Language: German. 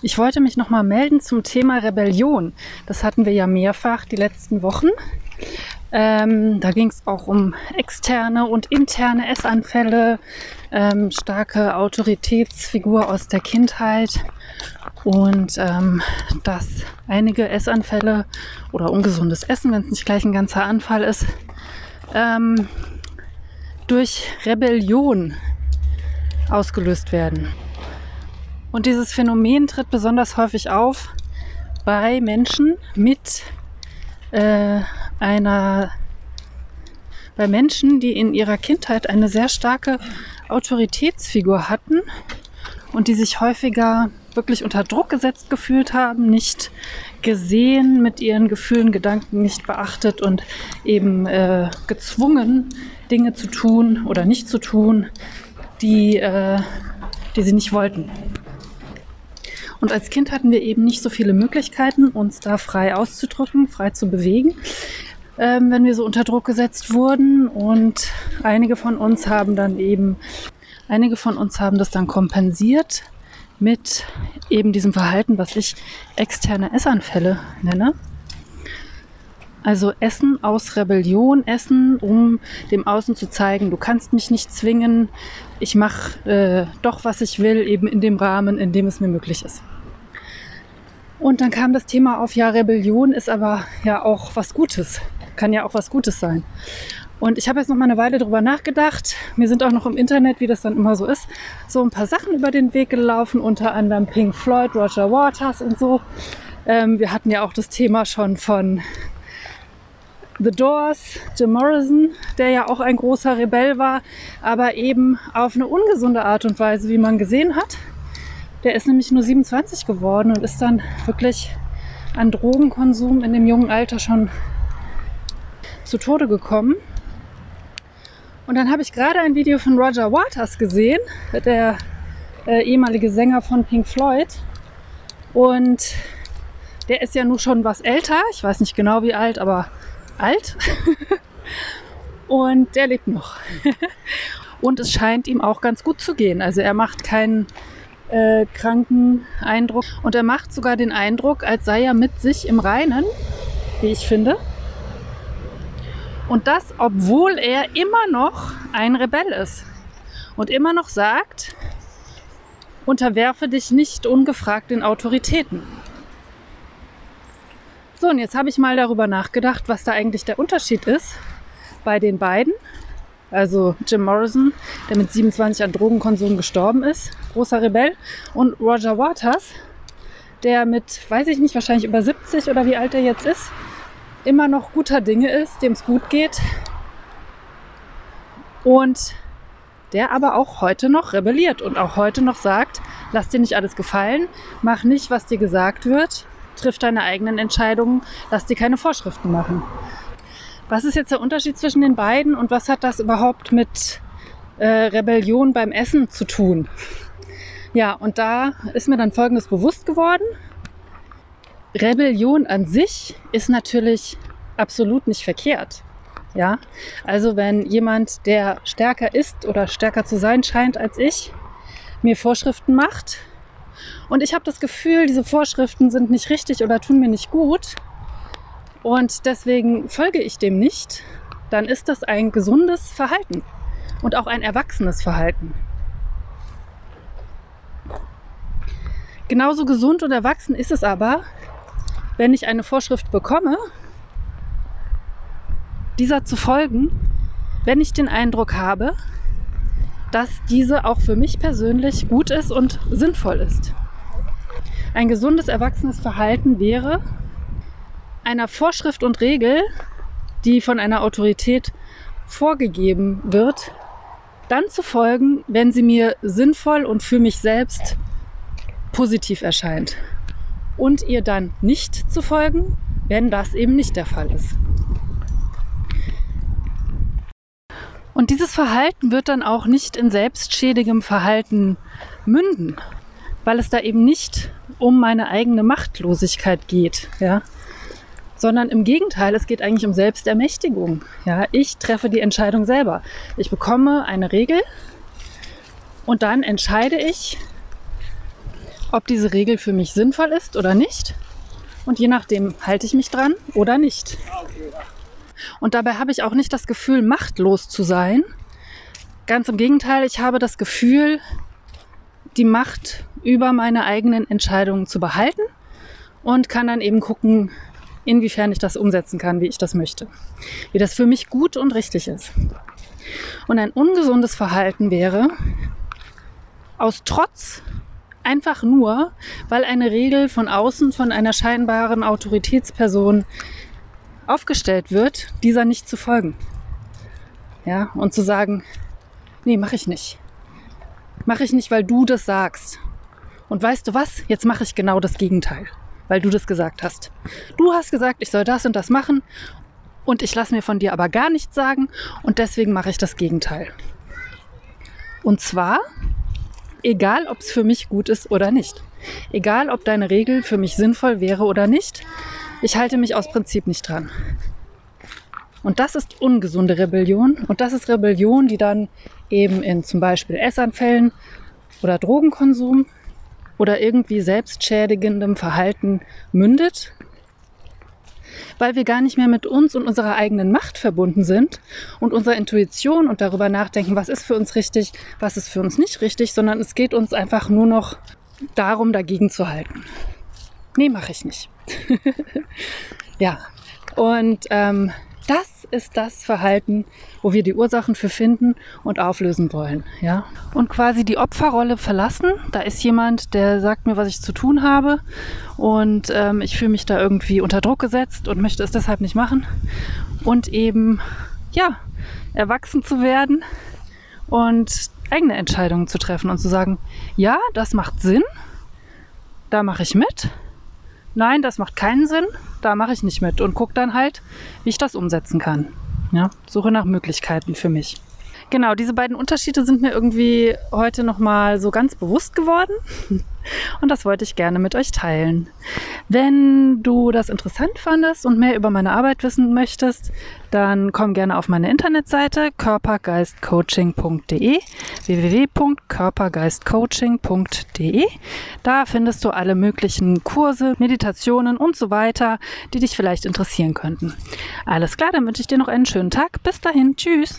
Ich wollte mich nochmal melden zum Thema Rebellion. Das hatten wir ja mehrfach die letzten Wochen. Ähm, da ging es auch um externe und interne Essanfälle, ähm, starke Autoritätsfigur aus der Kindheit und ähm, dass einige Essanfälle oder ungesundes Essen, wenn es nicht gleich ein ganzer Anfall ist, ähm, durch Rebellion ausgelöst werden. Und dieses Phänomen tritt besonders häufig auf bei Menschen mit äh, einer, bei Menschen, die in ihrer Kindheit eine sehr starke Autoritätsfigur hatten und die sich häufiger wirklich unter Druck gesetzt gefühlt haben, nicht gesehen, mit ihren Gefühlen, Gedanken nicht beachtet und eben äh, gezwungen, Dinge zu tun oder nicht zu tun, die, äh, die sie nicht wollten. Und als Kind hatten wir eben nicht so viele Möglichkeiten, uns da frei auszudrücken, frei zu bewegen, ähm, wenn wir so unter Druck gesetzt wurden. Und einige von uns haben dann eben, einige von uns haben das dann kompensiert mit eben diesem Verhalten, was ich externe Essanfälle nenne. Also Essen aus Rebellion, Essen, um dem Außen zu zeigen, du kannst mich nicht zwingen, ich mache äh, doch, was ich will, eben in dem Rahmen, in dem es mir möglich ist. Und dann kam das Thema auf, ja, Rebellion ist aber ja auch was Gutes, kann ja auch was Gutes sein. Und ich habe jetzt noch mal eine Weile drüber nachgedacht. Mir sind auch noch im Internet, wie das dann immer so ist, so ein paar Sachen über den Weg gelaufen, unter anderem Pink Floyd, Roger Waters und so. Ähm, wir hatten ja auch das Thema schon von The Doors, Jim Morrison, der ja auch ein großer Rebell war, aber eben auf eine ungesunde Art und Weise, wie man gesehen hat. Der ist nämlich nur 27 geworden und ist dann wirklich an Drogenkonsum in dem jungen Alter schon zu Tode gekommen. Und dann habe ich gerade ein Video von Roger Waters gesehen, der äh, ehemalige Sänger von Pink Floyd. Und der ist ja nun schon was älter. Ich weiß nicht genau wie alt, aber alt und der lebt noch. und es scheint ihm auch ganz gut zu gehen. Also er macht keinen äh, kranken Eindruck und er macht sogar den Eindruck, als sei er mit sich im Reinen, wie ich finde. Und das, obwohl er immer noch ein Rebell ist und immer noch sagt, unterwerfe dich nicht ungefragt den Autoritäten. So, und jetzt habe ich mal darüber nachgedacht, was da eigentlich der Unterschied ist bei den beiden. Also Jim Morrison, der mit 27 an Drogenkonsum gestorben ist, großer Rebell, und Roger Waters, der mit, weiß ich nicht, wahrscheinlich über 70 oder wie alt er jetzt ist, immer noch guter Dinge ist, dem es gut geht. Und der aber auch heute noch rebelliert und auch heute noch sagt, lass dir nicht alles gefallen, mach nicht, was dir gesagt wird, triff deine eigenen Entscheidungen, lass dir keine Vorschriften machen. Was ist jetzt der Unterschied zwischen den beiden und was hat das überhaupt mit äh, Rebellion beim Essen zu tun? Ja, und da ist mir dann Folgendes bewusst geworden. Rebellion an sich ist natürlich absolut nicht verkehrt. Ja, also wenn jemand, der stärker ist oder stärker zu sein scheint als ich, mir Vorschriften macht, und ich habe das Gefühl, diese Vorschriften sind nicht richtig oder tun mir nicht gut. Und deswegen folge ich dem nicht. Dann ist das ein gesundes Verhalten und auch ein erwachsenes Verhalten. Genauso gesund und erwachsen ist es aber, wenn ich eine Vorschrift bekomme, dieser zu folgen, wenn ich den Eindruck habe, dass diese auch für mich persönlich gut ist und sinnvoll ist. Ein gesundes, erwachsenes Verhalten wäre, einer Vorschrift und Regel, die von einer Autorität vorgegeben wird, dann zu folgen, wenn sie mir sinnvoll und für mich selbst positiv erscheint. Und ihr dann nicht zu folgen, wenn das eben nicht der Fall ist. Und dieses Verhalten wird dann auch nicht in selbstschädigem Verhalten münden, weil es da eben nicht um meine eigene Machtlosigkeit geht, ja, sondern im Gegenteil, es geht eigentlich um Selbstermächtigung. Ja, ich treffe die Entscheidung selber. Ich bekomme eine Regel und dann entscheide ich, ob diese Regel für mich sinnvoll ist oder nicht. Und je nachdem halte ich mich dran oder nicht. Und dabei habe ich auch nicht das Gefühl, machtlos zu sein. Ganz im Gegenteil, ich habe das Gefühl, die Macht über meine eigenen Entscheidungen zu behalten und kann dann eben gucken, inwiefern ich das umsetzen kann, wie ich das möchte. Wie das für mich gut und richtig ist. Und ein ungesundes Verhalten wäre, aus Trotz einfach nur, weil eine Regel von außen von einer scheinbaren Autoritätsperson aufgestellt wird, dieser nicht zu folgen. Ja, und zu sagen, nee, mache ich nicht. Mache ich nicht, weil du das sagst. Und weißt du was? Jetzt mache ich genau das Gegenteil, weil du das gesagt hast. Du hast gesagt, ich soll das und das machen und ich lasse mir von dir aber gar nichts sagen und deswegen mache ich das Gegenteil. Und zwar, egal ob es für mich gut ist oder nicht. Egal ob deine Regel für mich sinnvoll wäre oder nicht, ich halte mich aus Prinzip nicht dran. Und das ist ungesunde Rebellion. Und das ist Rebellion, die dann eben in zum Beispiel Essanfällen oder Drogenkonsum oder irgendwie selbstschädigendem Verhalten mündet, weil wir gar nicht mehr mit uns und unserer eigenen Macht verbunden sind und unserer Intuition und darüber nachdenken, was ist für uns richtig, was ist für uns nicht richtig, sondern es geht uns einfach nur noch darum, dagegen zu halten. Nee, mache ich nicht. ja, und ähm, das ist das Verhalten, wo wir die Ursachen für finden und auflösen wollen. Ja? Und quasi die Opferrolle verlassen. Da ist jemand, der sagt mir, was ich zu tun habe. Und ähm, ich fühle mich da irgendwie unter Druck gesetzt und möchte es deshalb nicht machen. Und eben, ja, erwachsen zu werden und eigene Entscheidungen zu treffen und zu sagen, ja, das macht Sinn. Da mache ich mit nein, das macht keinen Sinn, da mache ich nicht mit und gucke dann halt, wie ich das umsetzen kann. Ja, suche nach Möglichkeiten für mich. Genau, diese beiden Unterschiede sind mir irgendwie heute nochmal so ganz bewusst geworden. Und das wollte ich gerne mit euch teilen. Wenn du das interessant fandest und mehr über meine Arbeit wissen möchtest, dann komm gerne auf meine Internetseite körpergeistcoaching.de www.körpergeistcoaching.de. Da findest du alle möglichen Kurse, Meditationen und so weiter, die dich vielleicht interessieren könnten. Alles klar, dann wünsche ich dir noch einen schönen Tag. Bis dahin, tschüss.